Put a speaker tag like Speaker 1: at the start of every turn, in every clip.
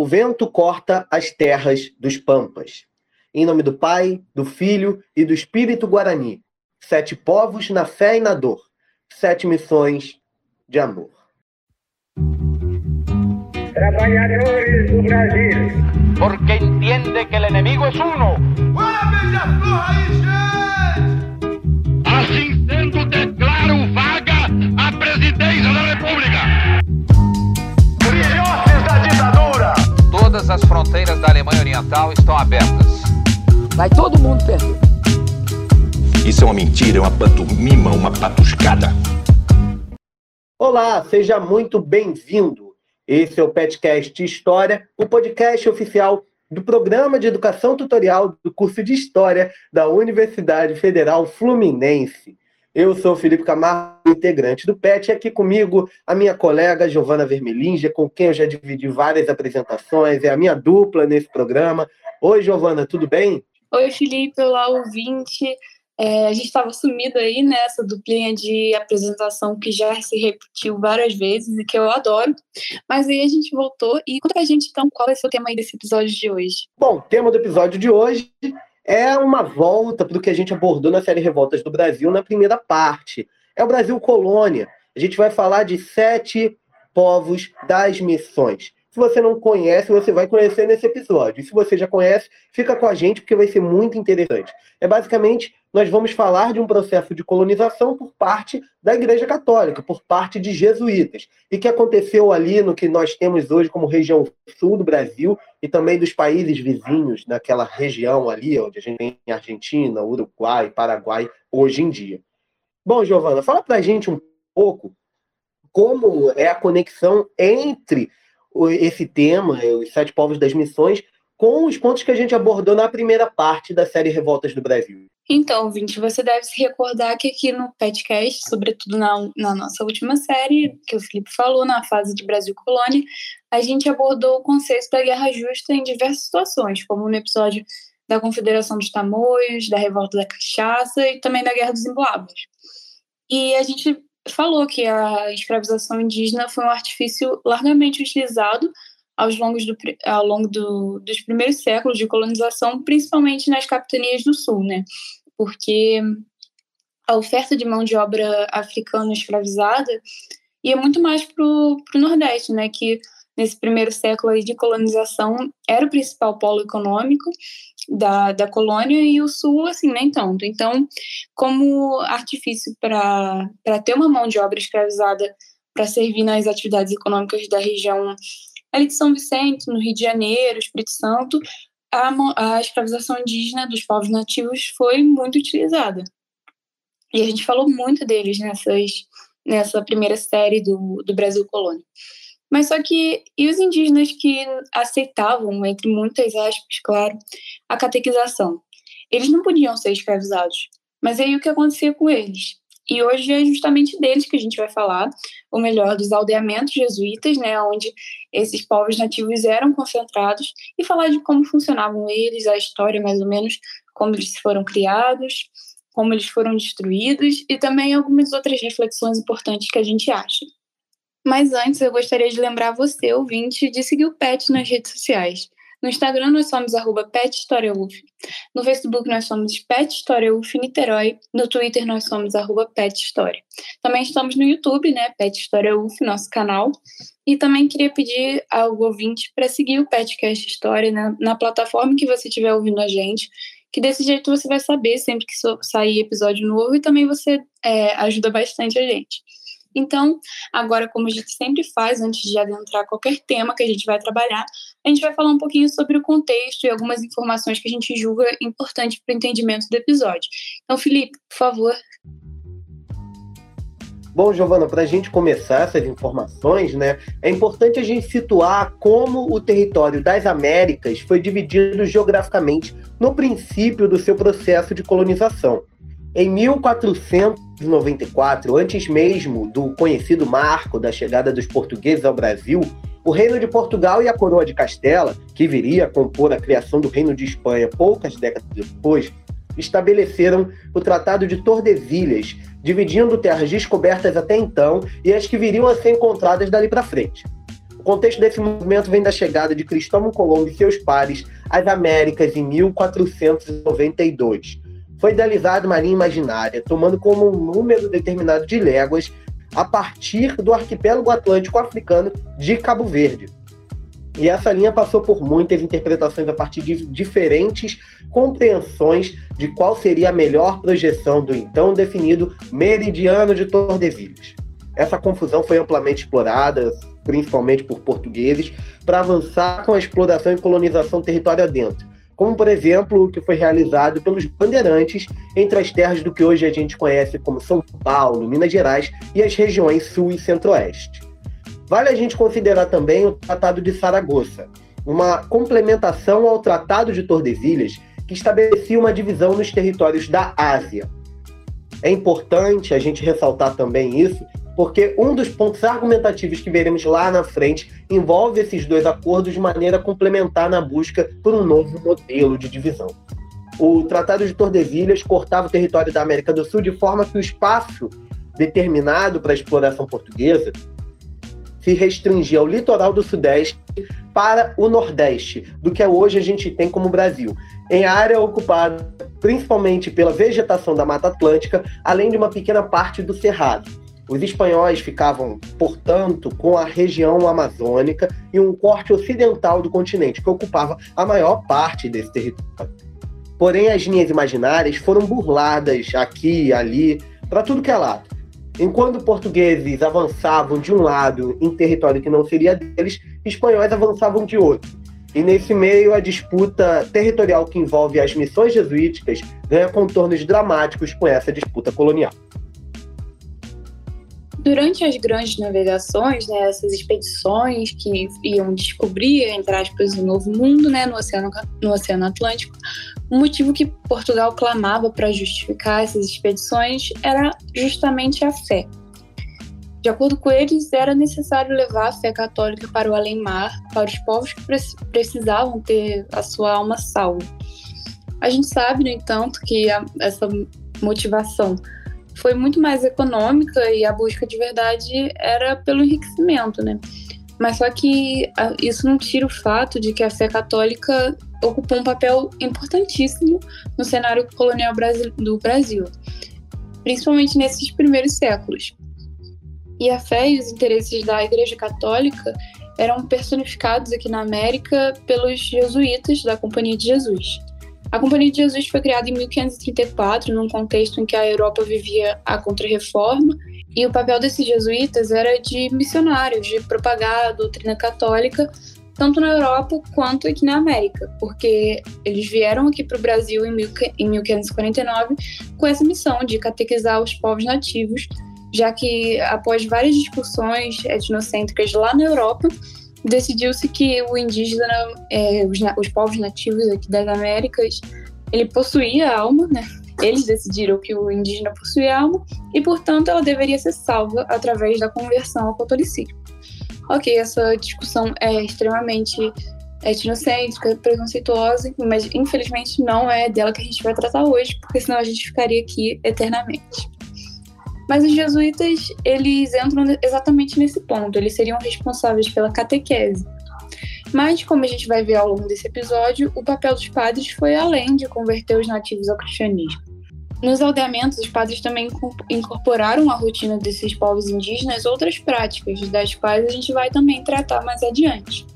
Speaker 1: O vento corta as terras dos pampas. Em nome do Pai, do Filho e do Espírito Guarani. Sete povos na fé e na dor. Sete missões de amor.
Speaker 2: Trabalhadores do Brasil.
Speaker 3: Porque entende que o inimigo é uno.
Speaker 4: Assim
Speaker 5: Todas as fronteiras da Alemanha Oriental estão abertas.
Speaker 6: Vai todo mundo perder.
Speaker 7: Isso é uma mentira, é uma pantomima, uma patuscada.
Speaker 1: Olá, seja muito bem-vindo. Esse é o Petcast História, o podcast oficial do Programa de Educação Tutorial do curso de História da Universidade Federal Fluminense. Eu sou Felipe Camargo, integrante do PET, e aqui comigo a minha colega Giovana Vermelinja, com quem eu já dividi várias apresentações, é a minha dupla nesse programa. Oi, Giovana, tudo bem?
Speaker 8: Oi, Felipe, olá, ouvinte. É, a gente estava sumido aí nessa duplinha de apresentação que já se repetiu várias vezes e que eu adoro. Mas aí a gente voltou e conta pra gente então qual vai ser o tema aí desse episódio de hoje.
Speaker 1: Bom, o tema do episódio de hoje é uma volta para o que a gente abordou na série Revoltas do Brasil na primeira parte. É o Brasil Colônia. A gente vai falar de sete povos das missões. Se você não conhece, você vai conhecer nesse episódio. E se você já conhece, fica com a gente porque vai ser muito interessante. É basicamente, nós vamos falar de um processo de colonização por parte da Igreja Católica, por parte de jesuítas, e que aconteceu ali no que nós temos hoje como região sul do Brasil e também dos países vizinhos, naquela região ali, onde a gente tem Argentina, Uruguai, Paraguai, hoje em dia. Bom, Giovana, fala pra gente um pouco como é a conexão entre esse tema, os sete povos das missões, com os pontos que a gente abordou na primeira parte da série Revoltas do Brasil.
Speaker 8: Então, Vinte, você deve se recordar que aqui no podcast, sobretudo na, na nossa última série, que o Felipe falou, na fase de Brasil Colônia, a gente abordou o conceito da guerra justa em diversas situações, como no episódio da Confederação dos Tamoios, da Revolta da Cachaça e também da Guerra dos Emboabas. E a gente falou que a escravização indígena foi um artifício largamente utilizado aos longos do, ao longo do, dos primeiros séculos de colonização, principalmente nas capitanias do sul, né? Porque a oferta de mão de obra africana escravizada ia muito mais para o Nordeste, né? Que nesse primeiro século de colonização era o principal polo econômico da, da colônia e o sul, assim, nem tanto. Então, como artifício para ter uma mão de obra escravizada para servir nas atividades econômicas da região ali de São Vicente, no Rio de Janeiro, Espírito Santo, a, a escravização indígena dos povos nativos foi muito utilizada. E a gente falou muito deles nessas, nessa primeira série do, do Brasil Colônia. Mas só que, e os indígenas que aceitavam, entre muitas aspas, claro, a catequização? Eles não podiam ser escravizados. Mas aí o que acontecia com eles? E hoje é justamente deles que a gente vai falar, ou melhor, dos aldeamentos jesuítas, né, onde esses povos nativos eram concentrados, e falar de como funcionavam eles, a história mais ou menos, como eles foram criados, como eles foram destruídos, e também algumas outras reflexões importantes que a gente acha. Mas antes, eu gostaria de lembrar você, ouvinte, de seguir o PET nas redes sociais. No Instagram nós somos arroba PetHistoriaUF. No Facebook nós somos Pet História UF Niterói. No Twitter nós somos arroba Pet História. Também estamos no YouTube, né? Pet História UF, nosso canal. E também queria pedir ao ouvinte para seguir o Petcast História na, na plataforma que você estiver ouvindo a gente, que desse jeito você vai saber sempre que sair episódio novo e também você é, ajuda bastante a gente. Então, agora, como a gente sempre faz antes de adentrar qualquer tema que a gente vai trabalhar, a gente vai falar um pouquinho sobre o contexto e algumas informações que a gente julga importantes para o entendimento do episódio. Então, Felipe, por favor.
Speaker 1: Bom, Giovana, para a gente começar essas informações, né, é importante a gente situar como o território das Américas foi dividido geograficamente no princípio do seu processo de colonização. Em 1494, antes mesmo do conhecido marco da chegada dos portugueses ao Brasil, o Reino de Portugal e a Coroa de Castela, que viria a compor a criação do Reino de Espanha poucas décadas depois, estabeleceram o Tratado de Tordesilhas, dividindo terras descobertas até então e as que viriam a ser encontradas dali para frente. O contexto desse movimento vem da chegada de Cristóvão Colombo e seus pares às Américas em 1492. Foi idealizada uma linha imaginária, tomando como um número determinado de léguas a partir do arquipélago atlântico africano de Cabo Verde. E essa linha passou por muitas interpretações a partir de diferentes compreensões de qual seria a melhor projeção do então definido meridiano de Tordesilhas. Essa confusão foi amplamente explorada, principalmente por portugueses, para avançar com a exploração e colonização território adentro, como por exemplo o que foi realizado pelos bandeirantes entre as terras do que hoje a gente conhece como São Paulo, Minas Gerais e as regiões sul e centro-oeste. Vale a gente considerar também o Tratado de Saragoça, uma complementação ao Tratado de Tordesilhas, que estabelecia uma divisão nos territórios da Ásia. É importante a gente ressaltar também isso, porque um dos pontos argumentativos que veremos lá na frente envolve esses dois acordos de maneira complementar na busca por um novo modelo de divisão. O Tratado de Tordesilhas cortava o território da América do Sul de forma que o espaço determinado para a exploração portuguesa se restringir ao litoral do Sudeste para o Nordeste, do que hoje a gente tem como Brasil, em área ocupada principalmente pela vegetação da Mata Atlântica, além de uma pequena parte do Cerrado. Os espanhóis ficavam, portanto, com a região amazônica e um corte ocidental do continente, que ocupava a maior parte desse território. Porém, as linhas imaginárias foram burladas aqui e ali, para tudo que é lado. Enquanto portugueses avançavam de um lado em território que não seria deles, espanhóis avançavam de outro. E nesse meio, a disputa territorial que envolve as missões jesuíticas ganha contornos dramáticos com essa disputa colonial.
Speaker 8: Durante as grandes navegações, né, essas expedições que iam descobrir, entre aspas, o novo mundo né, no, Oceano, no Oceano Atlântico, o motivo que Portugal clamava para justificar essas expedições era justamente a fé. De acordo com eles, era necessário levar a fé católica para o além-mar, para os povos que precisavam ter a sua alma salva. A gente sabe, no entanto, que a, essa motivação foi muito mais econômica e a busca de verdade era pelo enriquecimento, né? Mas só que isso não tira o fato de que a fé católica ocupou um papel importantíssimo no cenário colonial do Brasil, principalmente nesses primeiros séculos. E a fé e os interesses da Igreja Católica eram personificados aqui na América pelos jesuítas da Companhia de Jesus. A Companhia de Jesus foi criada em 1534, num contexto em que a Europa vivia a Contra-Reforma, e o papel desses jesuítas era de missionários, de propagar a doutrina católica tanto na Europa quanto aqui na América, porque eles vieram aqui para o Brasil em, 1549 com essa missão de catequizar os povos nativos, já que após várias discussões etnocêntricas lá na Europa, decidiu-se que o indígena, é, os, os, povos nativos aqui das Américas, ele possuía alma, né? Eles decidiram que o indígena possuía alma e, portanto, ela deveria ser salva através da conversão ao catolicismo. Ok, essa discussão é extremamente etnocêntrica, preconceituosa, mas infelizmente não é dela que a gente vai tratar hoje, porque senão a gente ficaria aqui eternamente. Mas os jesuítas, eles entram exatamente nesse ponto, eles seriam responsáveis pela catequese. Mas, como a gente vai ver ao longo desse episódio, o papel dos padres foi além de converter os nativos ao cristianismo. Nos aldeamentos, os padres também incorporaram à rotina desses povos indígenas outras práticas, das quais a gente vai também tratar mais adiante.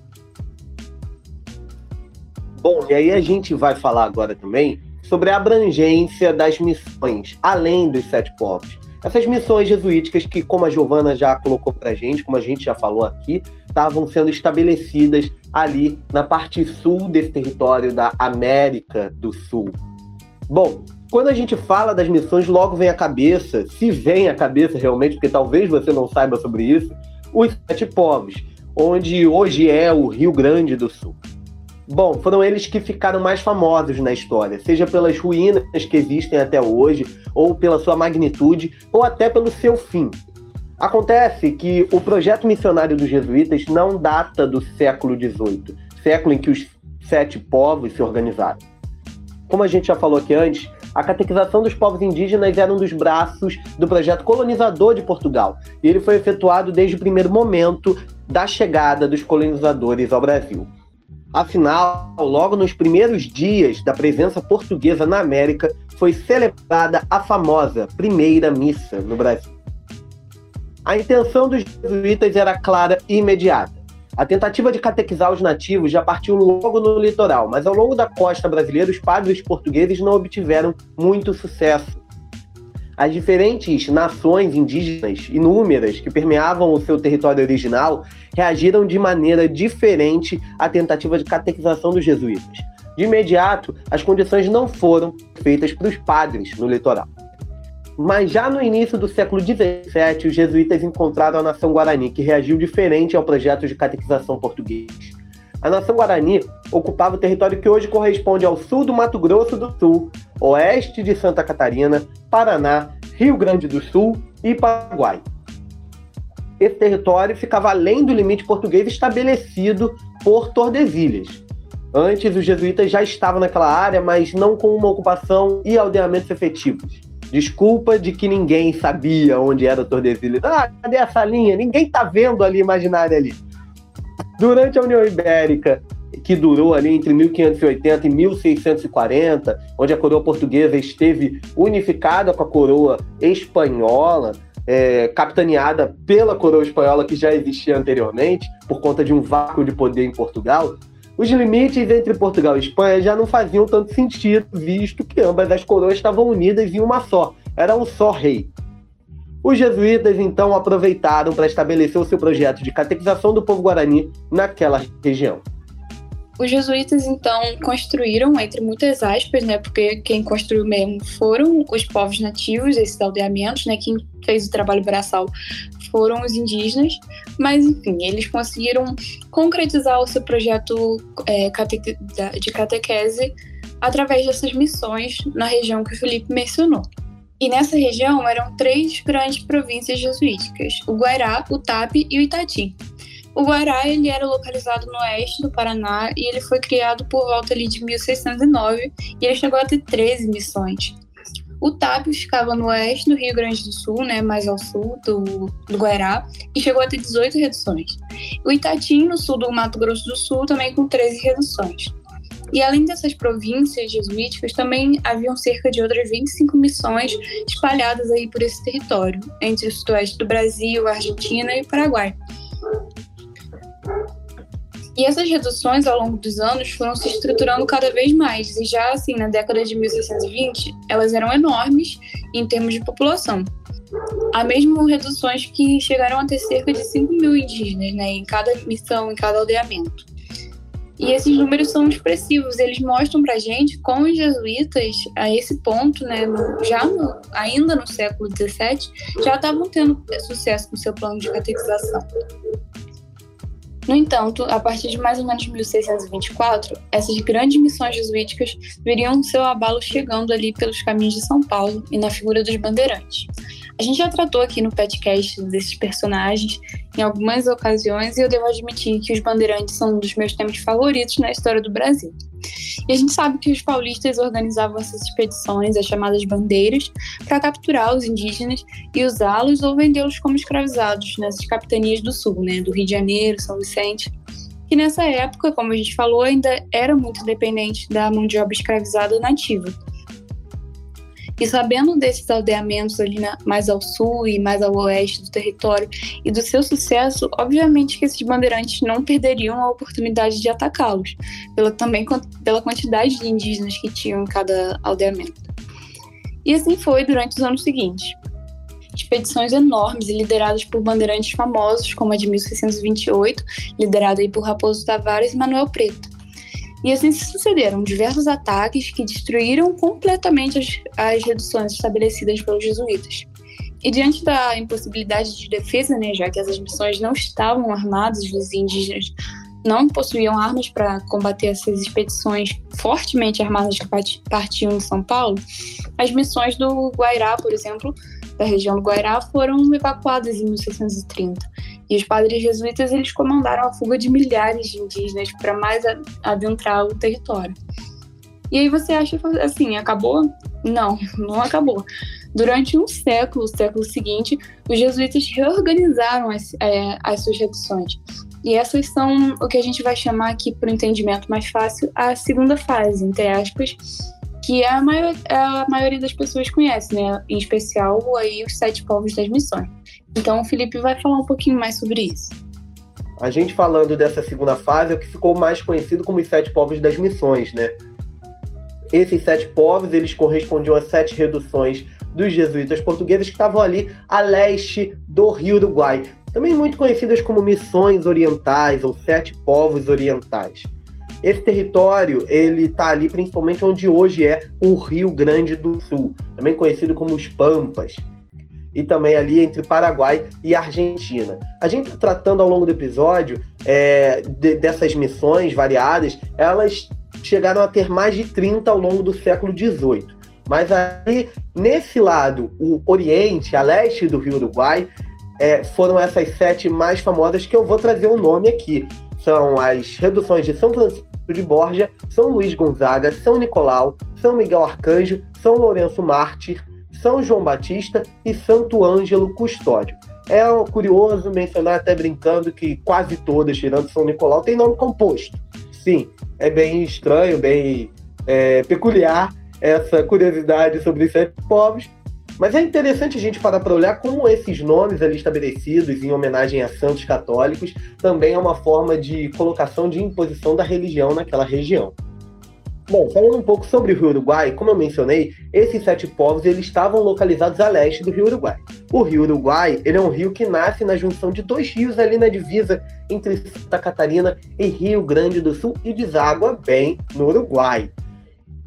Speaker 1: Bom, e aí a gente vai falar agora também sobre a abrangência das missões, além dos sete povos. Essas missões jesuíticas que, como a Giovana já colocou para gente, como a gente já falou aqui, estavam sendo estabelecidas ali na parte sul desse território da América do Sul. Bom, quando a gente fala das missões, logo vem à cabeça, se vem à cabeça realmente, porque talvez você não saiba sobre isso, os sete povos, onde hoje é o Rio Grande do Sul. Bom, foram eles que ficaram mais famosos na história, seja pelas ruínas que existem até hoje, ou pela sua magnitude, ou até pelo seu fim. Acontece que o projeto missionário dos jesuítas não data do século XVIII, século em que os sete povos se organizaram. Como a gente já falou aqui antes, a catequização dos povos indígenas era um dos braços do projeto colonizador de Portugal, e ele foi efetuado desde o primeiro momento da chegada dos colonizadores ao Brasil. Afinal, logo nos primeiros dias da presença portuguesa na América, foi celebrada a famosa primeira missa no Brasil. A intenção dos jesuítas era clara e imediata. A tentativa de catequizar os nativos já partiu logo no litoral, mas ao longo da costa brasileira, os padres portugueses não obtiveram muito sucesso. As diferentes nações indígenas inúmeras que permeavam o seu território original reagiram de maneira diferente à tentativa de catequização dos jesuítas. De imediato, as condições não foram feitas para os padres no litoral. Mas já no início do século XVII, os jesuítas encontraram a nação guarani, que reagiu diferente ao projeto de catequização português. A nação guarani ocupava o território que hoje corresponde ao sul do Mato Grosso do Sul, oeste de Santa Catarina, Paraná, Rio Grande do Sul e Paraguai. Esse território ficava além do limite português estabelecido por Tordesilhas. Antes, os jesuítas já estavam naquela área, mas não com uma ocupação e aldeamentos efetivos. Desculpa de que ninguém sabia onde era Tordesilhas. Ah, cadê essa linha? Ninguém tá vendo ali imaginária ali. Durante a União Ibérica, que durou ali entre 1580 e 1640, onde a coroa portuguesa esteve unificada com a coroa espanhola, é, capitaneada pela coroa espanhola que já existia anteriormente, por conta de um vácuo de poder em Portugal, os limites entre Portugal e Espanha já não faziam tanto sentido, visto que ambas as coroas estavam unidas em uma só, era um só rei. Os jesuítas então aproveitaram para estabelecer o seu projeto de catequização do povo guarani naquela região.
Speaker 8: Os jesuítas, então, construíram, entre muitas aspas, né, porque quem construiu mesmo foram os povos nativos, esses aldeamentos, né, quem fez o trabalho braçal foram os indígenas, mas, enfim, eles conseguiram concretizar o seu projeto é, de catequese através dessas missões na região que o Felipe mencionou. E nessa região eram três grandes províncias jesuíticas: o Guairá, o Tapi e o Itati. O Guará ele era localizado no oeste do Paraná e ele foi criado por volta ali de 1609 e ele chegou a ter 13 missões. O Tápio ficava no oeste do Rio Grande do Sul, né, mais ao sul do, do Guará, e chegou a ter 18 reduções. O Itatim, no sul do Mato Grosso do Sul, também com 13 reduções. E além dessas províncias jesuíticas, também haviam cerca de outras 25 missões espalhadas aí por esse território, entre o sudoeste do Brasil, Argentina e Paraguai. E essas reduções ao longo dos anos foram se estruturando cada vez mais, e já assim, na década de 1620, elas eram enormes em termos de população. Há mesmo reduções que chegaram a ter cerca de 5 mil indígenas né, em cada missão, em cada aldeamento. E esses números são expressivos, eles mostram para gente como os jesuítas, a esse ponto, né, já no, ainda no século XVII, já estavam tendo sucesso no seu plano de catequização. No entanto, a partir de mais ou menos 1624, essas grandes missões jesuíticas veriam seu abalo chegando ali pelos caminhos de São Paulo e na figura dos bandeirantes. A gente já tratou aqui no podcast desses personagens em algumas ocasiões e eu devo admitir que os bandeirantes são um dos meus temas favoritos na história do Brasil. E a gente sabe que os paulistas organizavam essas expedições, as chamadas bandeiras, para capturar os indígenas e usá-los ou vendê-los como escravizados nessas capitanias do sul, né, do Rio de Janeiro, São Vicente. Que nessa época, como a gente falou, ainda era muito dependente da mão de obra escravizada nativa. E sabendo desses aldeamentos ali na, mais ao sul e mais ao oeste do território e do seu sucesso, obviamente que esses bandeirantes não perderiam a oportunidade de atacá-los, pela, também pela quantidade de indígenas que tinham em cada aldeamento. E assim foi durante os anos seguintes. Expedições enormes lideradas por bandeirantes famosos, como a de 1628, liderada por Raposo Tavares e Manuel Preto e assim se sucederam diversos ataques que destruíram completamente as, as reduções estabelecidas pelos jesuítas. E diante da impossibilidade de defesa, né, já que essas missões não estavam armadas, os indígenas não possuíam armas para combater essas expedições fortemente armadas que partiam de São Paulo, as missões do Guairá, por exemplo, da região do Guairá, foram evacuadas em 1630. E os padres jesuítas eles comandaram a fuga de milhares de indígenas para mais adentrar o território. E aí você acha assim, acabou? Não, não acabou. Durante um século, o século seguinte, os jesuítas reorganizaram as, é, as suas reduções. E essas são o que a gente vai chamar aqui, para o entendimento mais fácil, a segunda fase, entre aspas, que é a, maior, é a maioria das pessoas conhece, né? Em especial aí os sete povos das missões. Então o Felipe vai falar um pouquinho mais sobre isso.
Speaker 1: A gente falando dessa segunda fase é o que ficou mais conhecido como os sete povos das missões, né? Esses sete povos, eles correspondiam a sete reduções dos jesuítas portugueses que estavam ali a leste do Rio Uruguai, também muito conhecidas como missões orientais ou sete povos orientais. Esse território, ele está ali principalmente onde hoje é o Rio Grande do Sul, também conhecido como os Pampas, e também ali entre Paraguai e Argentina. A gente está tratando ao longo do episódio é, de, dessas missões variadas, elas chegaram a ter mais de 30 ao longo do século XVIII. Mas aí, nesse lado, o Oriente, a leste do Rio Uruguai, é, foram essas sete mais famosas que eu vou trazer o um nome aqui. São as reduções de São Francisco de Borja, São Luís Gonzaga, São Nicolau, São Miguel Arcanjo, São Lourenço Mártir, São João Batista e Santo Ângelo Custódio. É curioso mencionar, até brincando, que quase todas, tirando São Nicolau, tem nome composto. Sim, é bem estranho, bem é, peculiar essa curiosidade sobre os sete povos, mas é interessante a gente parar para olhar como esses nomes ali estabelecidos em homenagem a santos católicos também é uma forma de colocação de imposição da religião naquela região. Bom, falando um pouco sobre o Rio Uruguai, como eu mencionei, esses sete povos eles estavam localizados a leste do Rio Uruguai. O Rio Uruguai ele é um rio que nasce na junção de dois rios ali na divisa entre Santa Catarina e Rio Grande do Sul e deságua bem no Uruguai.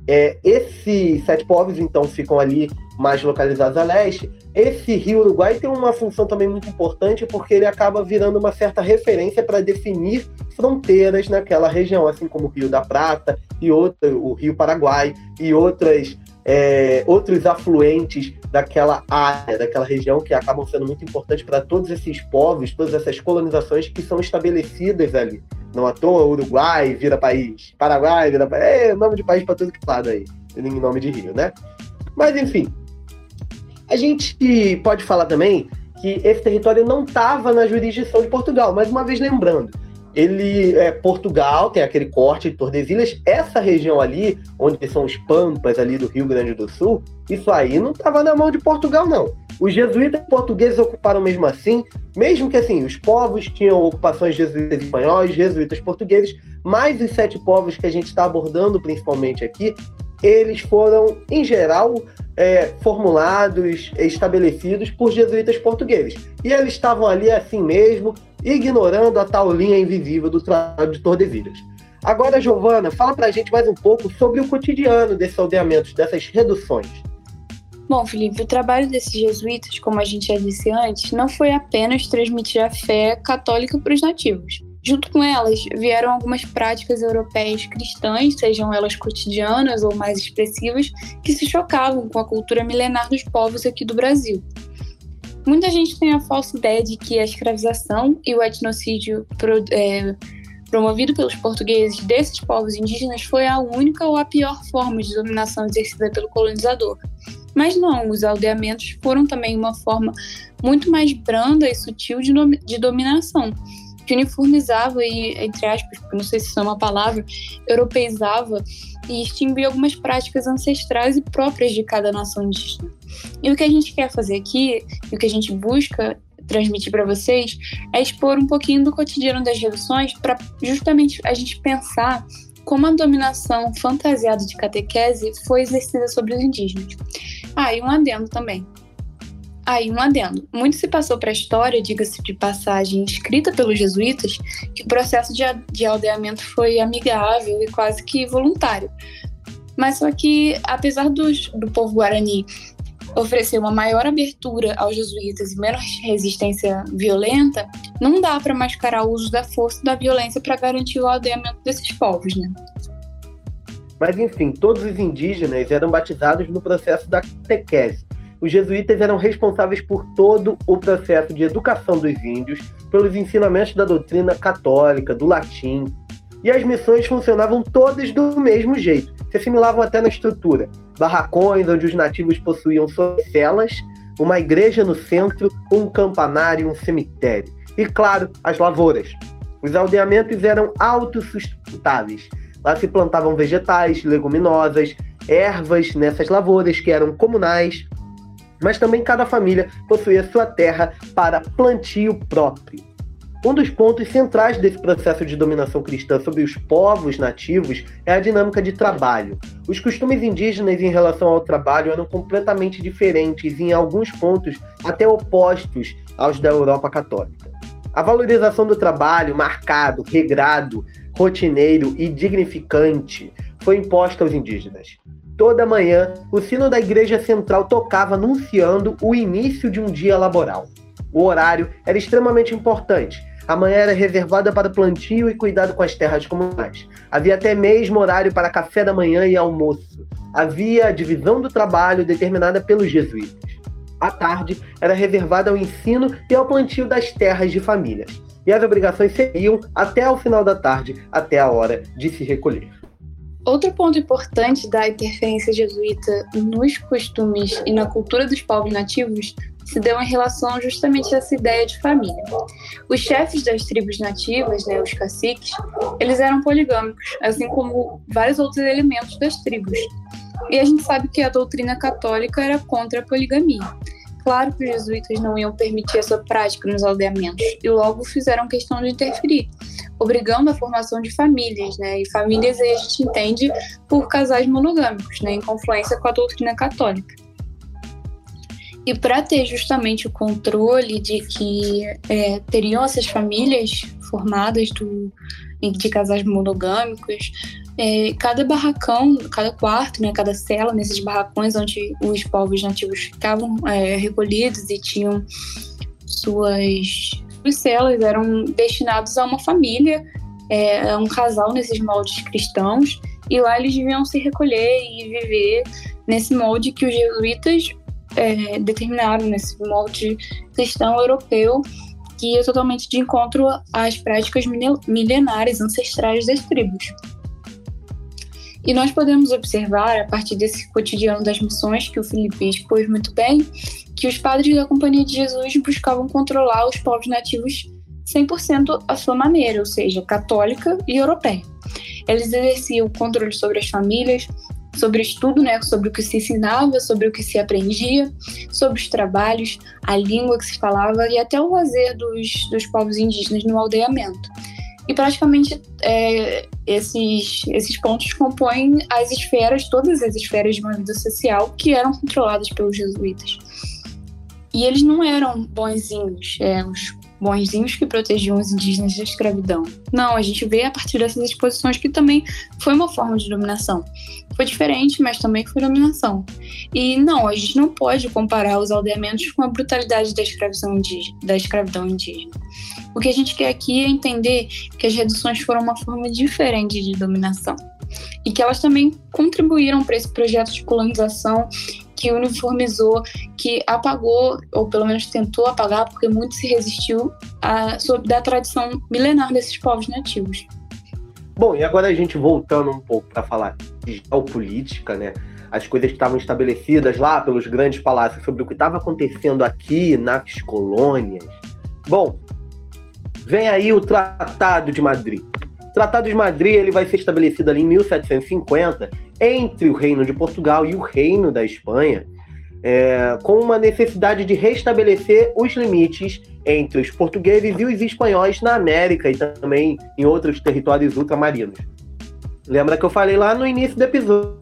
Speaker 1: É, esses sete povos então ficam ali mais localizados a leste, esse rio Uruguai tem uma função também muito importante porque ele acaba virando uma certa referência para definir fronteiras naquela região, assim como o Rio da Prata e o Rio Paraguai e outras é, outros afluentes daquela área, daquela região que acabam sendo muito importantes para todos esses povos, todas essas colonizações que são estabelecidas ali. Não à toa, Uruguai vira país, Paraguai vira país, é nome de país para tudo que lado aí, em nome de rio, né? Mas enfim, a gente pode falar também que esse território não estava na jurisdição de Portugal, mais uma vez lembrando, ele é Portugal, tem aquele corte de Tordesilhas, essa região ali, onde são os pampas ali do Rio Grande do Sul, isso aí não estava na mão de Portugal, não. Os jesuítas portugueses ocuparam mesmo assim, mesmo que assim, os povos tinham ocupações jesuítas espanhóis, jesuítas portugueses, mas os sete povos que a gente está abordando principalmente aqui, eles foram, em geral, é, formulados, estabelecidos por jesuítas portugueses. E eles estavam ali assim mesmo, ignorando a tal linha invisível do Tratado de Tordesilhas. Agora, Giovana, fala pra gente mais um pouco sobre o cotidiano desses aldeamentos, dessas reduções.
Speaker 8: Bom, Felipe, o trabalho desses jesuítas, como a gente já disse antes, não foi apenas transmitir a fé católica para os nativos. Junto com elas, vieram algumas práticas europeias cristãs, sejam elas cotidianas ou mais expressivas, que se chocavam com a cultura milenar dos povos aqui do Brasil. Muita gente tem a falsa ideia de que a escravização e o etnocídio pro, é, promovido pelos portugueses desses povos indígenas foi a única ou a pior forma de dominação exercida pelo colonizador. Mas não, os aldeamentos foram também uma forma muito mais branda e sutil de, de dominação, que uniformizava e, entre aspas, não sei se isso é uma palavra, europeizava e extinguir algumas práticas ancestrais e próprias de cada nação indígena. E o que a gente quer fazer aqui, e o que a gente busca transmitir para vocês, é expor um pouquinho do cotidiano das reduções para justamente a gente pensar como a dominação fantasiada de catequese foi exercida sobre os indígenas. Ah, e um adendo também. Aí, um adendo. Muito se passou para a história, diga-se de passagem, escrita pelos jesuítas, que o processo de, de aldeamento foi amigável e quase que voluntário. Mas só que, apesar dos, do povo guarani oferecer uma maior abertura aos jesuítas e menos resistência violenta, não dá para mascarar o uso da força e da violência para garantir o aldeamento desses povos, né?
Speaker 1: Mas enfim, todos os indígenas eram batizados no processo da catequese, os jesuítas eram responsáveis por todo o processo de educação dos índios, pelos ensinamentos da doutrina católica, do latim. E as missões funcionavam todas do mesmo jeito, se assimilavam até na estrutura. barracões onde os nativos possuíam suas celas, uma igreja no centro, um campanário, um cemitério. E, claro, as lavouras. Os aldeamentos eram autossustentáveis. Lá se plantavam vegetais, leguminosas, ervas nessas lavouras que eram comunais, mas também cada família possuía sua terra para plantio próprio. Um dos pontos centrais desse processo de dominação cristã sobre os povos nativos é a dinâmica de trabalho. Os costumes indígenas em relação ao trabalho eram completamente diferentes e, em alguns pontos, até opostos aos da Europa católica. A valorização do trabalho, marcado, regrado, rotineiro e dignificante, foi imposta aos indígenas. Toda manhã, o sino da igreja central tocava anunciando o início de um dia laboral. O horário era extremamente importante, a manhã era reservada para plantio e cuidado com as terras comunais. Havia até mesmo horário para café da manhã e almoço. Havia a divisão do trabalho determinada pelos jesuítas. A tarde era reservada ao ensino e ao plantio das terras de famílias. E as obrigações seguiam até o final da tarde, até a hora de se recolher.
Speaker 8: Outro ponto importante da interferência jesuíta nos costumes e na cultura dos povos nativos se deu em relação justamente a essa ideia de família. Os chefes das tribos nativas, né, os caciques, eles eram poligâmicos, assim como vários outros elementos das tribos. E a gente sabe que a doutrina católica era contra a poligamia. Claro que os jesuítas não iam permitir essa prática nos aldeamentos e logo fizeram questão de interferir, obrigando a formação de famílias, né? E famílias a gente entende por casais monogâmicos, né? Em confluência com a doutrina católica. E para ter justamente o controle de que é, teriam essas famílias formadas do, de casais monogâmicos, é, cada barracão, cada quarto, né, cada cela nesses barracões onde os povos nativos ficavam é, recolhidos e tinham suas, suas celas eram destinados a uma família, é, a um casal nesses moldes cristãos, e lá eles deviam se recolher e viver nesse molde que os jesuítas é, determinaram nesse molde cristão europeu que ia totalmente de encontro às práticas milenares ancestrais das tribos. E nós podemos observar, a partir desse cotidiano das missões que o Felipe expôs muito bem, que os padres da Companhia de Jesus buscavam controlar os povos nativos 100% à sua maneira, ou seja, católica e europeia. Eles exerciam o controle sobre as famílias, sobre estudo, né, sobre o que se ensinava, sobre o que se aprendia, sobre os trabalhos, a língua que se falava e até o lazer dos, dos povos indígenas no aldeamento. E praticamente é, esses, esses pontos compõem as esferas, todas as esferas de uma vida social que eram controladas pelos jesuítas. E eles não eram bonzinhos, é, os bonzinhos que protegiam os indígenas da escravidão. Não, a gente vê a partir dessas exposições que também foi uma forma de dominação. Foi diferente, mas também foi dominação. E não, a gente não pode comparar os aldeamentos com a brutalidade da escravidão indígena. Da escravidão indígena. O que a gente quer aqui é entender que as reduções foram uma forma diferente de dominação e que elas também contribuíram para esse projeto de colonização que uniformizou, que apagou, ou pelo menos tentou apagar, porque muito se resistiu sobre, da tradição milenar desses povos nativos.
Speaker 1: Bom, e agora a gente voltando um pouco para falar de geopolítica, né? As coisas que estavam estabelecidas lá pelos grandes palácios sobre o que estava acontecendo aqui nas colônias. Bom, vem aí o Tratado de Madrid. O Tratado de Madrid ele vai ser estabelecido ali em 1750 entre o Reino de Portugal e o Reino da Espanha, é, com uma necessidade de restabelecer os limites entre os portugueses e os espanhóis na América e também em outros territórios ultramarinos. Lembra que eu falei lá no início do episódio?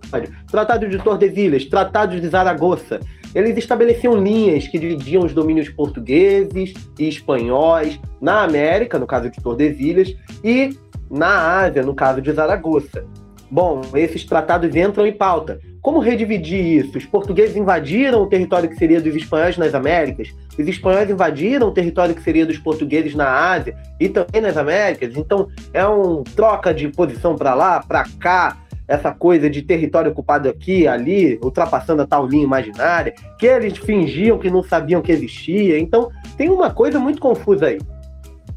Speaker 1: Tratado de Tordesilhas, Tratado de Zaragoza. Eles estabeleciam linhas que dividiam os domínios portugueses e espanhóis na América, no caso de Tordesilhas, e na Ásia, no caso de Zaragoza. Bom, esses tratados entram em pauta. Como redividir isso? Os portugueses invadiram o território que seria dos espanhóis nas Américas, os espanhóis invadiram o território que seria dos portugueses na Ásia e também nas Américas. Então, é um troca de posição para lá, para cá, essa coisa de território ocupado aqui, ali, ultrapassando a tal linha imaginária, que eles fingiam que não sabiam que existia. Então, tem uma coisa muito confusa aí.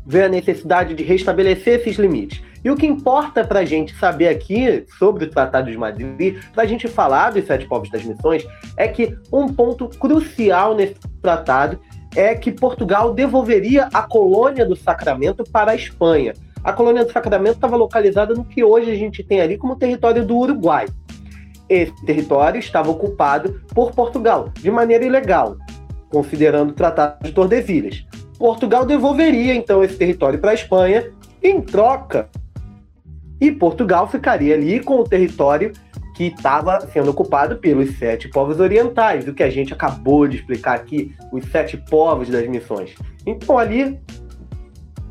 Speaker 1: Vê a necessidade de restabelecer esses limites. E o que importa para a gente saber aqui sobre o Tratado de Madrid, para a gente falar dos sete povos das missões, é que um ponto crucial nesse tratado é que Portugal devolveria a colônia do Sacramento para a Espanha. A colônia do Sacramento estava localizada no que hoje a gente tem ali como território do Uruguai. Esse território estava ocupado por Portugal de maneira ilegal, considerando o Tratado de Tordesilhas. Portugal devolveria então esse território para a Espanha em troca e Portugal ficaria ali com o território que estava sendo ocupado pelos sete povos orientais, o que a gente acabou de explicar aqui, os sete povos das missões. Então ali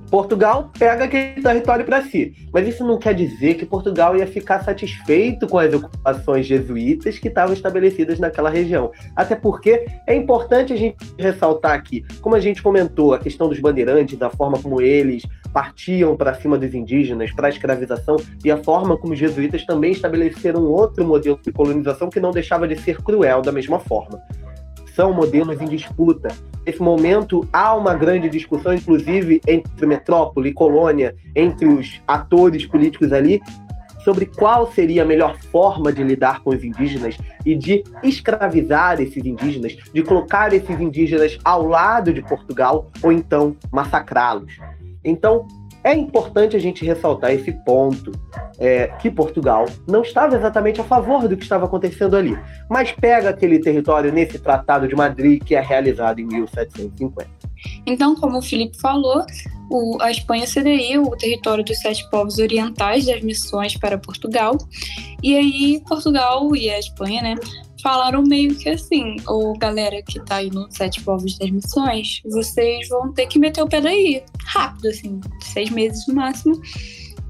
Speaker 1: Portugal pega aquele território para si. Mas isso não quer dizer que Portugal ia ficar satisfeito com as ocupações jesuítas que estavam estabelecidas naquela região. Até porque é importante a gente ressaltar aqui, como a gente comentou, a questão dos bandeirantes, da forma como eles partiam para cima dos indígenas, para a escravização, e a forma como os jesuítas também estabeleceram outro modelo de colonização que não deixava de ser cruel da mesma forma são modelos em disputa. Nesse momento, há uma grande discussão, inclusive, entre metrópole e colônia, entre os atores políticos ali, sobre qual seria a melhor forma de lidar com os indígenas e de escravizar esses indígenas, de colocar esses indígenas ao lado de Portugal ou então massacrá-los. Então, é importante a gente ressaltar esse ponto, é, que Portugal não estava exatamente a favor do que estava acontecendo ali, mas pega aquele território nesse Tratado de Madrid que é realizado em 1750.
Speaker 8: Então, como o Felipe falou, o, a Espanha cederia o território dos sete povos orientais das missões para Portugal, e aí Portugal e a Espanha, né, falaram meio que assim, ô galera que tá aí no Sete Povos das Missões, vocês vão ter que meter o pé daí, rápido, assim, seis meses no máximo.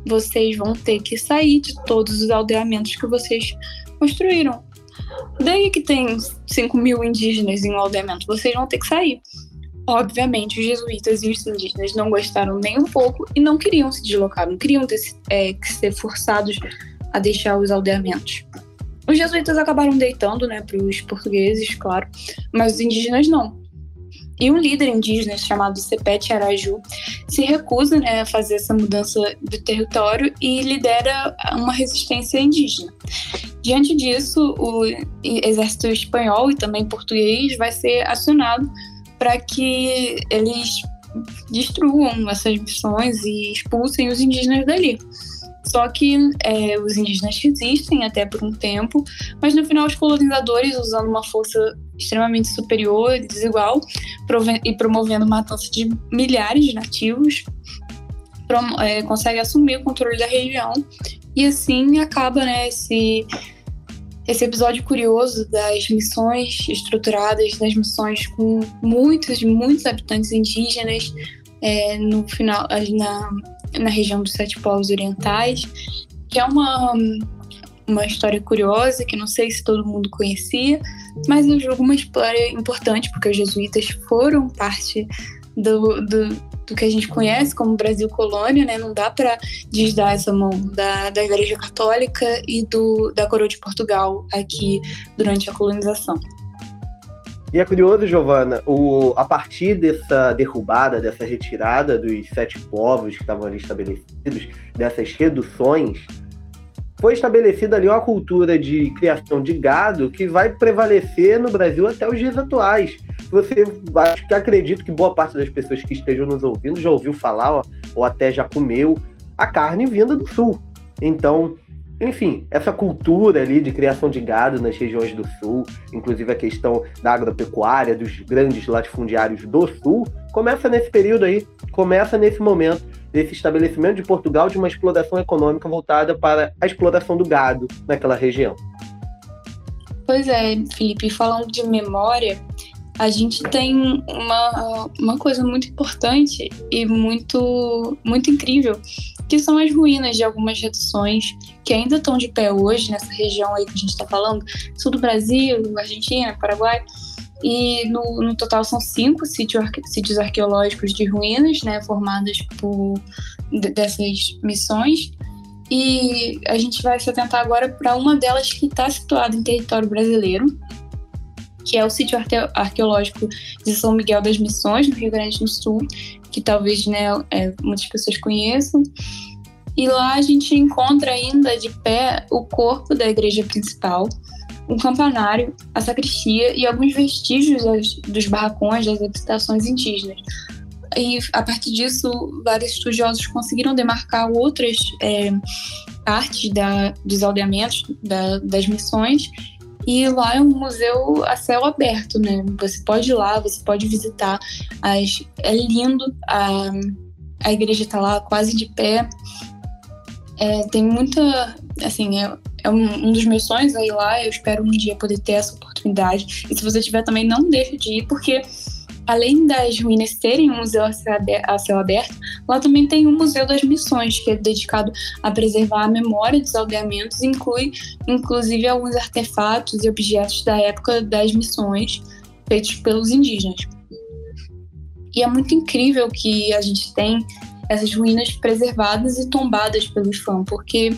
Speaker 8: Vocês vão ter que sair de todos os aldeamentos que vocês construíram. Daí que tem 5 mil indígenas em um aldeamento, vocês vão ter que sair. Obviamente, os jesuítas e os indígenas não gostaram nem um pouco e não queriam se deslocar, não queriam ter, é, ser forçados a deixar os aldeamentos. Os jesuítas acabaram deitando, né, para os portugueses, claro, mas os indígenas não. E um líder indígena chamado Sepete Araju se recusa né, a fazer essa mudança de território e lidera uma resistência indígena. Diante disso, o exército espanhol e também português vai ser acionado para que eles destruam essas missões e expulsem os indígenas dali. Só que é, os indígenas resistem até por um tempo, mas no final os colonizadores, usando uma força extremamente superior e desigual e promovendo matança de milhares de nativos, é, consegue assumir o controle da região. E assim acaba né, esse, esse episódio curioso das missões estruturadas, das missões com muitos, muitos habitantes indígenas é, no final, na, na região dos Sete Povos Orientais, que é uma, uma história curiosa que não sei se todo mundo conhecia, mas eu julgo uma história importante, porque os jesuítas foram parte do, do, do que a gente conhece como Brasil colônia, né? Não dá para desdar essa mão da, da Igreja Católica e do, da Coroa de Portugal aqui durante a colonização.
Speaker 1: E é curioso, Giovana, o, a partir dessa derrubada, dessa retirada dos sete povos que estavam ali estabelecidos, dessas reduções, foi estabelecida ali uma cultura de criação de gado que vai prevalecer no Brasil até os dias atuais. Você acho que acredito que boa parte das pessoas que estejam nos ouvindo já ouviu falar ó, ou até já comeu a carne vinda do sul. Então, enfim, essa cultura ali de criação de gado nas regiões do sul, inclusive a questão da agropecuária, dos grandes latifundiários do sul, começa nesse período aí, começa nesse momento desse estabelecimento de Portugal de uma exploração econômica voltada para a exploração do gado naquela região.
Speaker 8: Pois é, Felipe, falando de memória, a gente tem uma, uma coisa muito importante e muito, muito incrível, que são as ruínas de algumas reduções que ainda estão de pé hoje nessa região aí que a gente está falando, sul do Brasil, Argentina, Paraguai. E no, no total são cinco sítios, sítios arqueológicos de ruínas, né, formadas por dessas missões. E a gente vai se atentar agora para uma delas que está situada em território brasileiro, que é o sítio arqueológico de São Miguel das Missões, no Rio Grande do Sul, que talvez né, é, muitas pessoas conheçam. E lá a gente encontra ainda de pé o corpo da igreja principal, um campanário, a sacristia e alguns vestígios das, dos barracões das habitações indígenas. E a partir disso, vários estudiosos conseguiram demarcar outras é, partes da, dos aldeamentos, da, das missões, e lá é um museu a céu aberto, né? Você pode ir lá, você pode visitar. As, é lindo, a, a igreja está lá quase de pé. É, tem muita. Assim, é, é um, um, dos meus sonhos é ir lá. Eu espero um dia poder ter essa oportunidade. E se você tiver também, não deixe de ir, porque além das ruínas terem um museu a céu aberto, lá também tem um Museu das Missões, que é dedicado a preservar a memória dos aldeamentos, inclui inclusive alguns artefatos e objetos da época das missões feitos pelos indígenas. E é muito incrível que a gente tem essas ruínas preservadas e tombadas pelos fãs, porque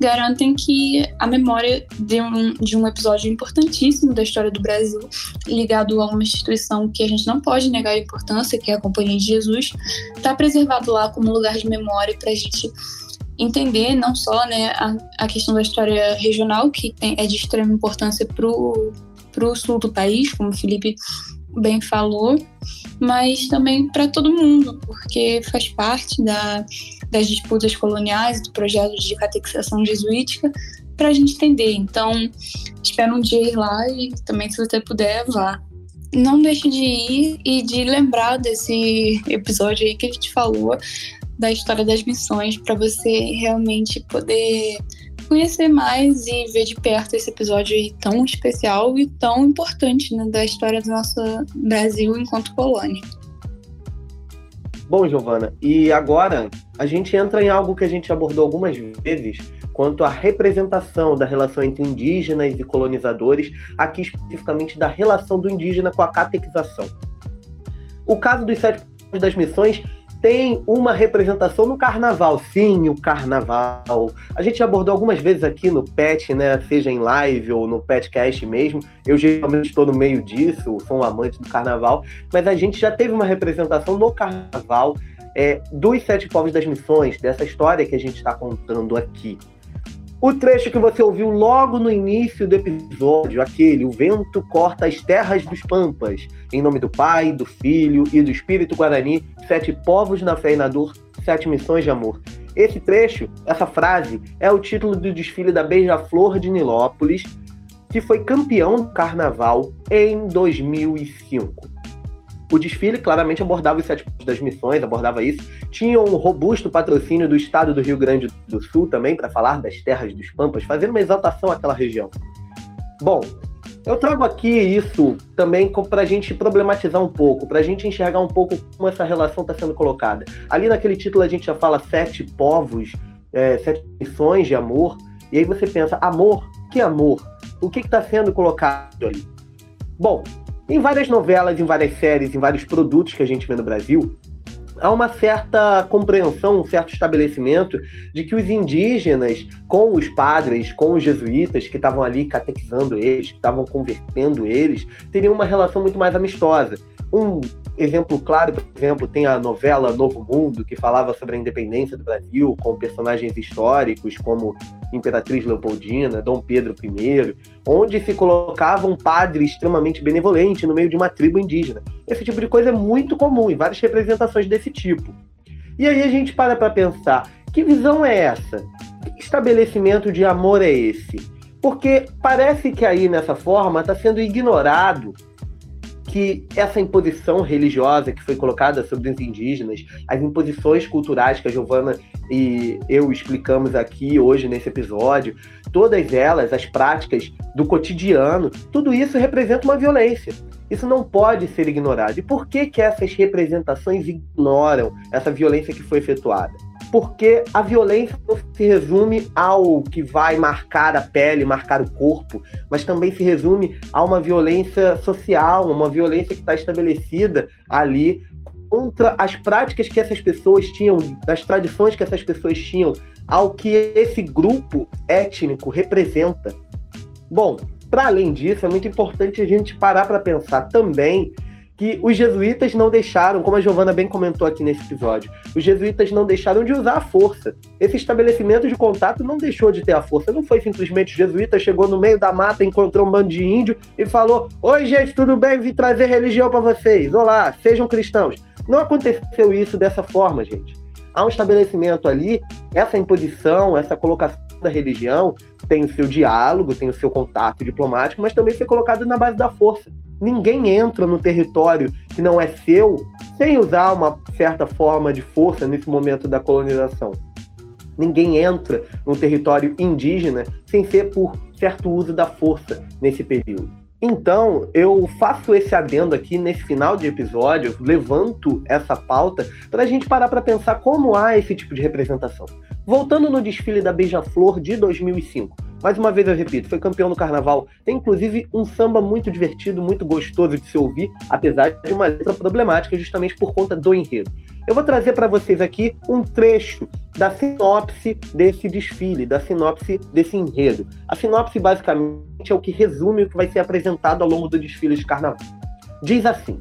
Speaker 8: garantem que a memória de um, de um episódio importantíssimo da história do Brasil, ligado a uma instituição que a gente não pode negar a importância, que é a Companhia de Jesus, está preservado lá como lugar de memória para a gente entender não só né, a, a questão da história regional, que tem, é de extrema importância para o sul do país, como o Felipe bem falou, mas também para todo mundo, porque faz parte da, das disputas coloniais, do projeto de catequização jesuítica, para a gente entender. Então, espero um dia ir lá e também, se você puder, vá. Não deixe de ir e de lembrar desse episódio aí que a gente falou da história das missões, para você realmente poder conhecer mais e ver de perto esse episódio tão especial e tão importante né, da história do nosso Brasil enquanto colônia.
Speaker 1: Bom, Giovana, e agora a gente entra em algo que a gente abordou algumas vezes quanto à representação da relação entre indígenas e colonizadores, aqui especificamente da relação do indígena com a catequização. O caso dos sete das missões tem uma representação no carnaval. Sim, o carnaval. A gente abordou algumas vezes aqui no PET, né? Seja em live ou no PETcast mesmo. Eu geralmente estou no meio disso, sou um amante do carnaval, mas a gente já teve uma representação no carnaval é, dos Sete Povos das Missões, dessa história que a gente está contando aqui. O trecho que você ouviu logo no início do episódio, aquele, o vento corta as terras dos pampas, em nome do Pai, do Filho e do Espírito Guarani, sete povos na fé e na dor, sete missões de amor. Esse trecho, essa frase, é o título do desfile da Beija-Flor de Nilópolis, que foi campeão do carnaval em 2005. O desfile claramente abordava os sete pontos das missões, abordava isso. Tinha um robusto patrocínio do estado do Rio Grande do Sul também, para falar das terras dos Pampas, fazendo uma exaltação àquela região. Bom, eu trago aqui isso também para a gente problematizar um pouco, para a gente enxergar um pouco como essa relação está sendo colocada. Ali naquele título a gente já fala sete povos, é, sete missões de amor, e aí você pensa, amor? Que amor? O que está sendo colocado ali? Bom, em várias novelas, em várias séries, em vários produtos que a gente vê no Brasil, há uma certa compreensão, um certo estabelecimento de que os indígenas, com os padres, com os jesuítas que estavam ali catequizando eles, que estavam convertendo eles, teriam uma relação muito mais amistosa. Um exemplo claro, por exemplo, tem a novela Novo Mundo, que falava sobre a independência do Brasil, com personagens históricos como Imperatriz Leopoldina, Dom Pedro I, onde se colocava um padre extremamente benevolente no meio de uma tribo indígena. Esse tipo de coisa é muito comum em várias representações desse tipo. E aí a gente para para pensar, que visão é essa? Que estabelecimento de amor é esse? Porque parece que aí nessa forma está sendo ignorado que essa imposição religiosa que foi colocada sobre os indígenas, as imposições culturais que a Giovana e eu explicamos aqui hoje nesse episódio, todas elas, as práticas do cotidiano, tudo isso representa uma violência. Isso não pode ser ignorado. E por que, que essas representações ignoram essa violência que foi efetuada? Porque a violência não se resume ao que vai marcar a pele, marcar o corpo, mas também se resume a uma violência social, uma violência que está estabelecida ali contra as práticas que essas pessoas tinham, das tradições que essas pessoas tinham, ao que esse grupo étnico representa. Bom, para além disso, é muito importante a gente parar para pensar também que os jesuítas não deixaram, como a Giovana bem comentou aqui nesse episódio, os jesuítas não deixaram de usar a força. Esse estabelecimento de contato não deixou de ter a força. Não foi simplesmente o jesuíta chegou no meio da mata, encontrou um bando de índio e falou: Oi, gente, tudo bem? Vim trazer religião para vocês. Olá, sejam cristãos. Não aconteceu isso dessa forma, gente. Há um estabelecimento ali, essa imposição, essa colocação da religião tem o seu diálogo, tem o seu contato diplomático, mas também foi colocado na base da força. Ninguém entra no território que não é seu sem usar uma certa forma de força nesse momento da colonização. Ninguém entra no território indígena sem ser por certo uso da força nesse período. Então, eu faço esse adendo aqui nesse final de episódio, levanto essa pauta para a gente parar para pensar como há esse tipo de representação. Voltando no desfile da Beija-Flor de 2005, mais uma vez eu repito, foi campeão no carnaval. Tem inclusive um samba muito divertido, muito gostoso de se ouvir, apesar de uma letra problemática, justamente por conta do enredo. Eu vou trazer para vocês aqui um trecho da sinopse desse desfile, da sinopse desse enredo. A sinopse basicamente é o que resume o que vai ser apresentado ao longo do desfile de carnaval. Diz assim: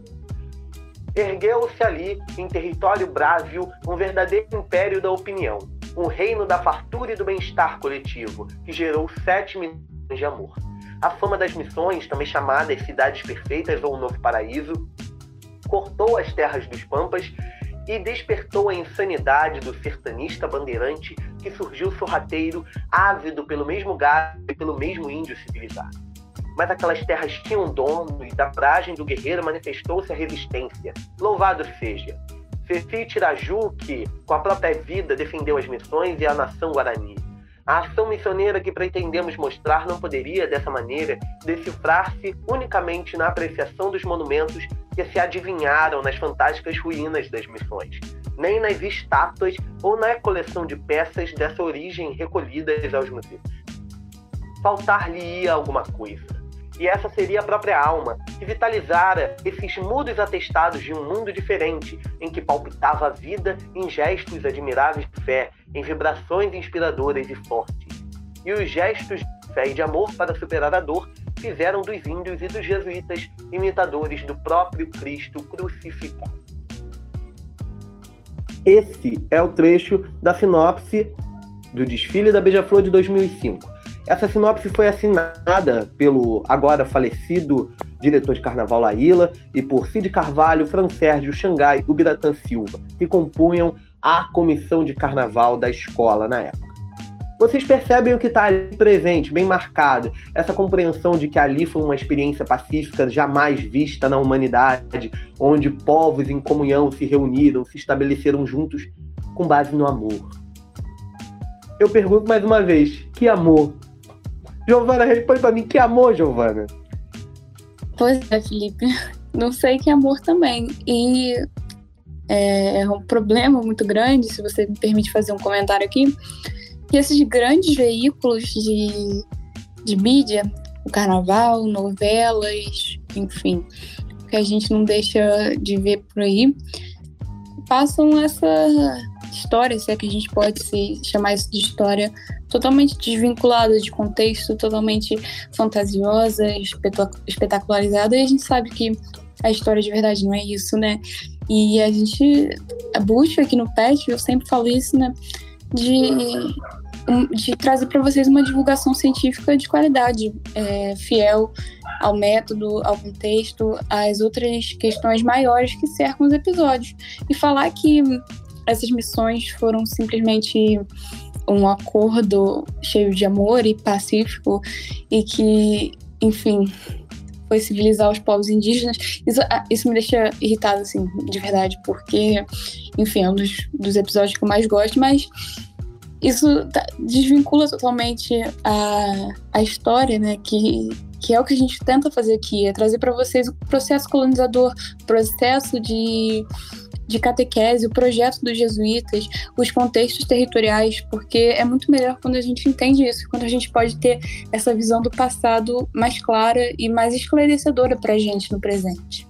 Speaker 1: Ergueu-se ali, em território brávio, um verdadeiro império da opinião, um reino da fartura e do bem-estar coletivo, que gerou sete milhões de amor. A fama das missões, também chamadas Cidades Perfeitas ou Novo Paraíso, cortou as terras dos Pampas e despertou a insanidade do sertanista bandeirante que surgiu sorrateiro, ávido pelo mesmo gado e pelo mesmo índio civilizado. Mas aquelas terras tinham dono e da coragem do guerreiro manifestou-se a resistência. Louvado seja! Ceci Tiraju, que, com a própria vida, defendeu as missões e a nação guarani. A ação missioneira que pretendemos mostrar não poderia, dessa maneira, decifrar-se unicamente na apreciação dos monumentos que se adivinharam nas fantásticas ruínas das missões, nem nas estátuas ou na coleção de peças dessa origem recolhidas aos museus. Faltar-lhe-ia alguma coisa. E essa seria a própria alma, que vitalizara esses mudos atestados de um mundo diferente, em que palpitava a vida em gestos admiráveis de fé, em vibrações inspiradoras e fortes. E os gestos de fé e de amor para superar a dor fizeram dos índios e dos jesuítas imitadores do próprio Cristo crucificado. Esse é o trecho da sinopse do desfile da Beija-Flor de 2005. Essa sinopse foi assinada pelo agora falecido diretor de carnaval Laíla e por Cid Carvalho, Fran Sérgio, Xangai e Biratã Silva, que compunham a comissão de carnaval da escola na época. Vocês percebem o que está ali presente, bem marcado, essa compreensão de que ali foi uma experiência pacífica jamais vista na humanidade, onde povos em comunhão se reuniram, se estabeleceram juntos com base no amor. Eu pergunto mais uma vez, que amor? Giovana, responde para mim, que amor, Giovana?
Speaker 8: Pois é, Felipe. Não sei que amor também. E é, é um problema muito grande, se você me permite fazer um comentário aqui, que esses grandes veículos de, de mídia, o carnaval, novelas, enfim, que a gente não deixa de ver por aí, passam essa história, se é que a gente pode se chamar isso de história, totalmente desvinculada de contexto, totalmente fantasiosa, espetacularizada, e a gente sabe que a história de verdade não é isso, né? E a gente busca aqui no PET, eu sempre falo isso, né? De, de trazer para vocês uma divulgação científica de qualidade, é, fiel ao método, ao contexto, às outras questões maiores que cercam os episódios. E falar que essas missões foram simplesmente um acordo cheio de amor e pacífico e que, enfim, foi civilizar os povos indígenas. Isso, ah, isso me deixa irritada, assim, de verdade, porque, enfim, é um dos, dos episódios que eu mais gosto, mas isso tá, desvincula totalmente a, a história, né, que, que é o que a gente tenta fazer aqui, é trazer para vocês o processo colonizador, processo de de catequese, o projeto dos jesuítas, os contextos territoriais, porque é muito melhor quando a gente entende isso, quando a gente pode ter essa visão do passado mais clara e mais esclarecedora para a gente no presente.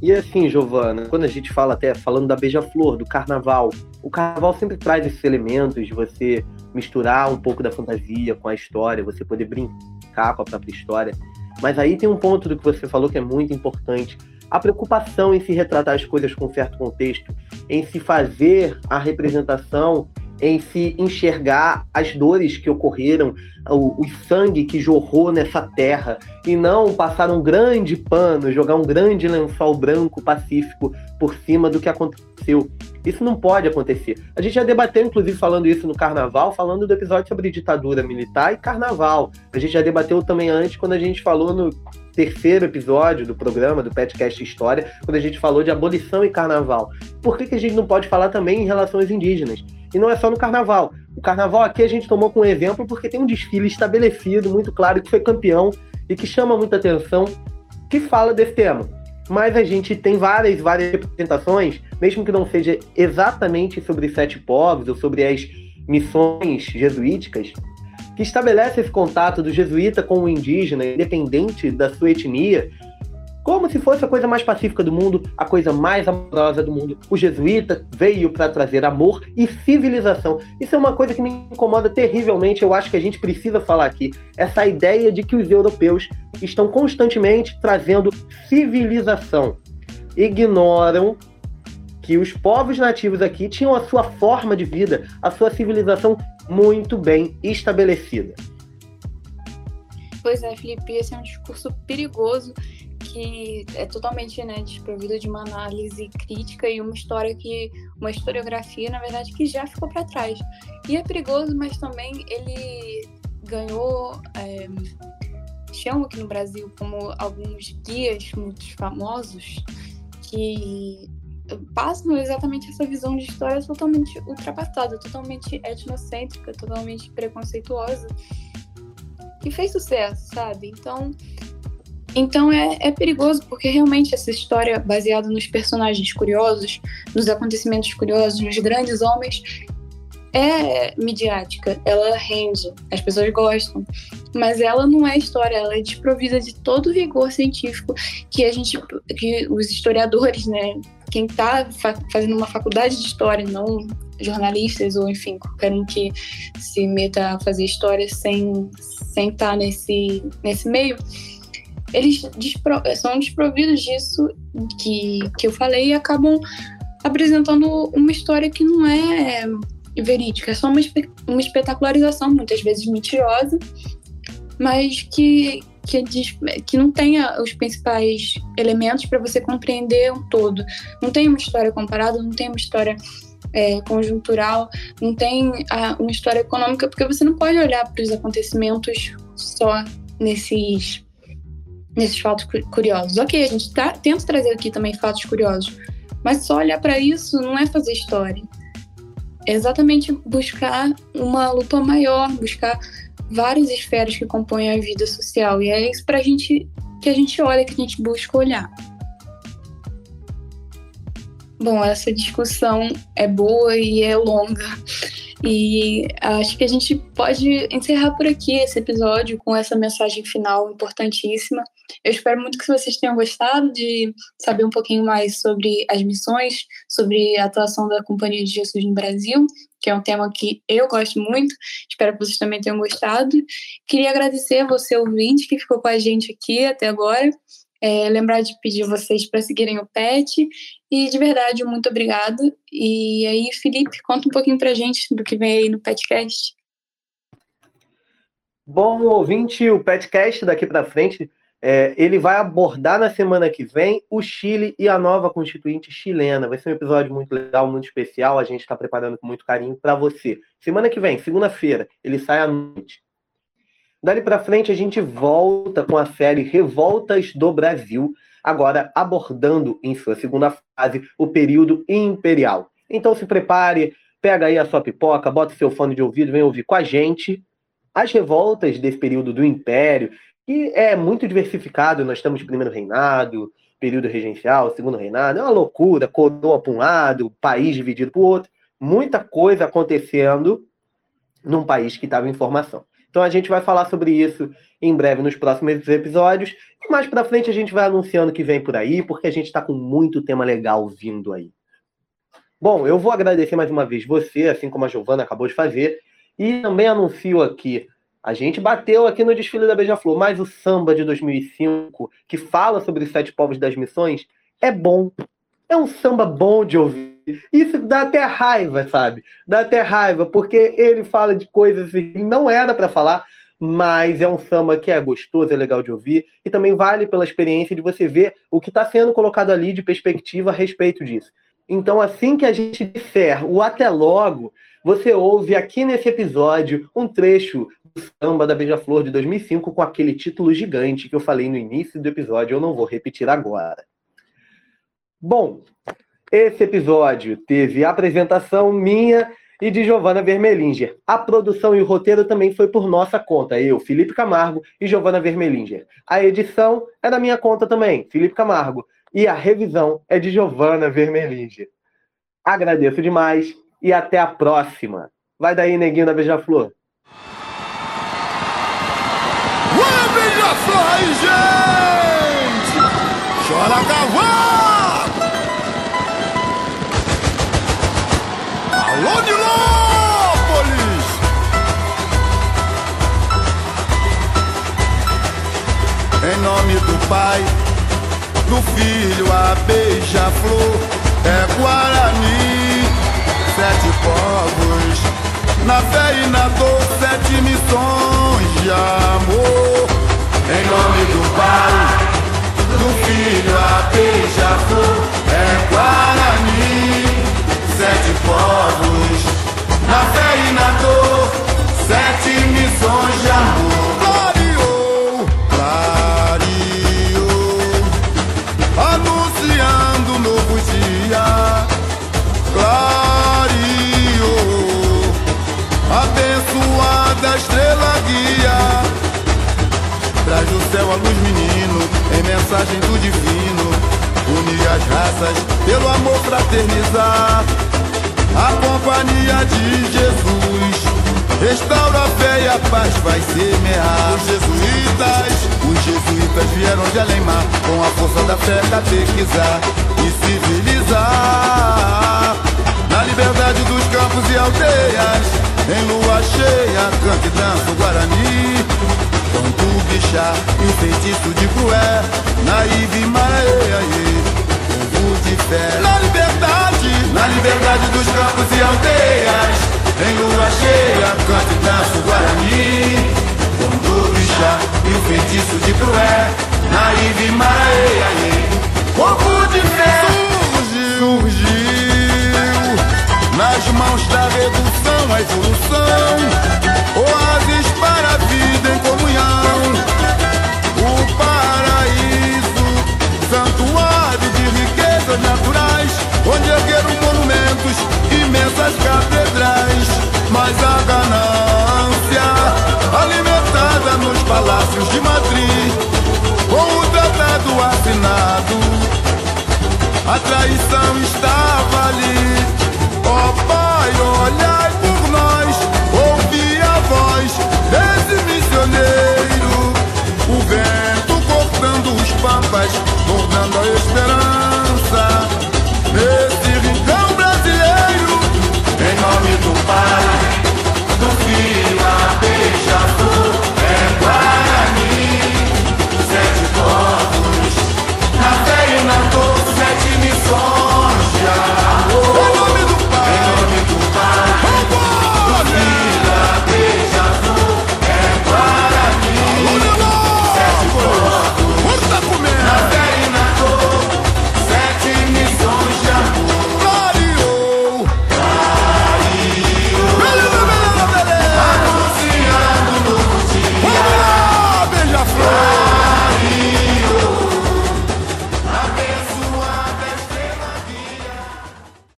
Speaker 1: E assim, Giovana, quando a gente fala até falando da beija-flor, do carnaval, o carnaval sempre traz esses elementos de você misturar um pouco da fantasia com a história, você poder brincar com a própria história. Mas aí tem um ponto do que você falou que é muito importante. A preocupação em se retratar as coisas com certo contexto, em se fazer a representação em se enxergar as dores que ocorreram, o, o, sangue que jorrou nessa terra, e não passar um grande pano, jogar um grande lençol branco pacífico por cima do que aconteceu. Isso não pode acontecer. A gente já debateu, inclusive, falando isso no carnaval, falando do episódio sobre ditadura militar e carnaval. A gente já debateu também antes, quando a gente falou no terceiro episódio do programa, do Petcast História, quando a gente falou de abolição e carnaval. Por que, que a gente não pode falar também em relação aos indígenas? E não é só no carnaval. O carnaval aqui a gente tomou como exemplo porque tem um desfile estabelecido, muito claro, que foi campeão e que chama muita atenção, que fala desse tema. Mas a gente tem várias, várias representações, mesmo que não seja exatamente sobre sete povos ou sobre as missões jesuíticas, que estabelece esse contato do jesuíta com o indígena, independente da sua etnia, como se fosse a coisa mais pacífica do mundo, a coisa mais amorosa do mundo. O jesuíta veio para trazer amor e civilização. Isso é uma coisa que me incomoda terrivelmente, eu acho que a gente precisa falar aqui. Essa ideia de que os europeus estão constantemente trazendo civilização. Ignoram que os povos nativos aqui tinham a sua forma de vida, a sua civilização muito bem estabelecida.
Speaker 8: Pois é, Felipe, esse é um discurso perigoso que é totalmente né, desprovido de uma análise crítica e uma história que uma historiografia na verdade que já ficou para trás e é perigoso mas também ele ganhou é, chama aqui no Brasil como alguns guias muito famosos que passam exatamente essa visão de história totalmente ultrapassada, totalmente etnocêntrica, totalmente preconceituosa, que fez sucesso, sabe? Então, então é, é perigoso porque realmente essa história baseada nos personagens curiosos, nos acontecimentos curiosos, nos grandes homens, é midiática, ela rende, as pessoas gostam, mas ela não é história, ela é desprovida de todo o rigor científico que a gente, que os historiadores, né, quem está fa fazendo uma faculdade de história, não jornalistas ou enfim qualquer um que se meta a fazer história sem sem estar tá nesse nesse meio eles despro são desprovidos disso que, que eu falei e acabam apresentando uma história que não é verídica, é só uma, uma espetacularização, muitas vezes mentirosa, mas que, que, que não tenha os principais elementos para você compreender um todo. Não tem uma história comparada, não tem uma história é, conjuntural, não tem a, uma história econômica, porque você não pode olhar para os acontecimentos só nesses nesses fatos curiosos. Ok, a gente tá, tenta trazer aqui também fatos curiosos, mas só olhar para isso não é fazer história. É exatamente buscar uma lupa maior, buscar várias esferas que compõem a vida social. E é isso pra gente que a gente olha, que a gente busca olhar. Bom, essa discussão é boa e é longa. E acho que a gente pode encerrar por aqui esse episódio com essa mensagem final importantíssima. Eu espero muito que vocês tenham gostado de saber um pouquinho mais sobre as missões, sobre a atuação da Companhia de Jesus no Brasil, que é um tema que eu gosto muito. Espero que vocês também tenham gostado. Queria agradecer você, ouvinte, que ficou com a gente aqui até agora. É, lembrar de pedir vocês para seguirem o PET. E de verdade, muito obrigada. E aí, Felipe, conta um pouquinho para gente do que vem aí no PetCast.
Speaker 1: Bom, ouvinte, o PetCast daqui para frente, é, ele vai abordar na semana que vem o Chile e a nova constituinte chilena. Vai ser um episódio muito legal, muito especial. A gente está preparando com muito carinho para você. Semana que vem, segunda-feira, ele sai à noite. Dali para frente a gente volta com a série Revoltas do Brasil, agora abordando em sua segunda fase o período imperial. Então se prepare, pega aí a sua pipoca, bota seu fone de ouvido, vem ouvir com a gente as revoltas desse período do Império, que é muito diversificado. Nós temos primeiro reinado, período regencial, segundo reinado, é uma loucura, coroa para um lado, país dividido para o outro, muita coisa acontecendo num país que estava em formação. Então a gente vai falar sobre isso em breve nos próximos episódios. E mais para frente a gente vai anunciando que vem por aí, porque a gente está com muito tema legal vindo aí. Bom, eu vou agradecer mais uma vez você, assim como a Giovana acabou de fazer, e também anuncio aqui A gente bateu aqui no desfile da Beija-Flor, mas o samba de 2005, que fala sobre os sete povos das missões, é bom. É um samba bom de ouvir. Isso dá até raiva, sabe? Dá até raiva, porque ele fala de coisas que não era para falar, mas é um samba que é gostoso, é legal de ouvir, e também vale pela experiência de você ver o que está sendo colocado ali de perspectiva a respeito disso. Então, assim que a gente disser o até logo, você ouve aqui nesse episódio um trecho do samba da Beija-Flor de 2005 com aquele título gigante que eu falei no início do episódio, eu não vou repetir agora. Bom, esse episódio teve apresentação minha e de Giovana Vermelinger. A produção e o roteiro também foi por nossa conta, eu, Felipe Camargo e Giovana Vermelinger. A edição é da minha conta também, Felipe Camargo, e a revisão é de Giovana Vermelinger. Agradeço demais e até a próxima. Vai daí, neguinho da Beija-Flor.
Speaker 9: Beija-Flor do Pai, do Filho, a Beija-Flor é Guarani, sete povos, na fé e na dor, sete missões de amor. Em nome do Pai, do Filho, a Beija-Flor é Guarani, sete povos, na fé e na dor, sete missões de amor. Céu a luz, menino, em mensagem do divino. Unir as raças, pelo amor fraternizar. A companhia de Jesus. Restaura a fé e a paz vai semear. Os jesuítas, os jesuítas vieram de além mar, com a força da fé catequizar e civilizar. Na liberdade dos campos e aldeias, em lua cheia, canta e dança o Guarani. Com Tubixá e o feitiço de Crué, Naíve Maraê, povo de fé. Na liberdade, na liberdade dos campos e aldeias, em lua cheia, canta e dança o Guarani. Com Tubixá e o feitiço de Crué, Naíve Maraê, povo de fé. A traição estava ali. Ó Pai, olhai por nós, ouvi a voz desse missioneiro. O vento cortando os pampas, tornando a estrela.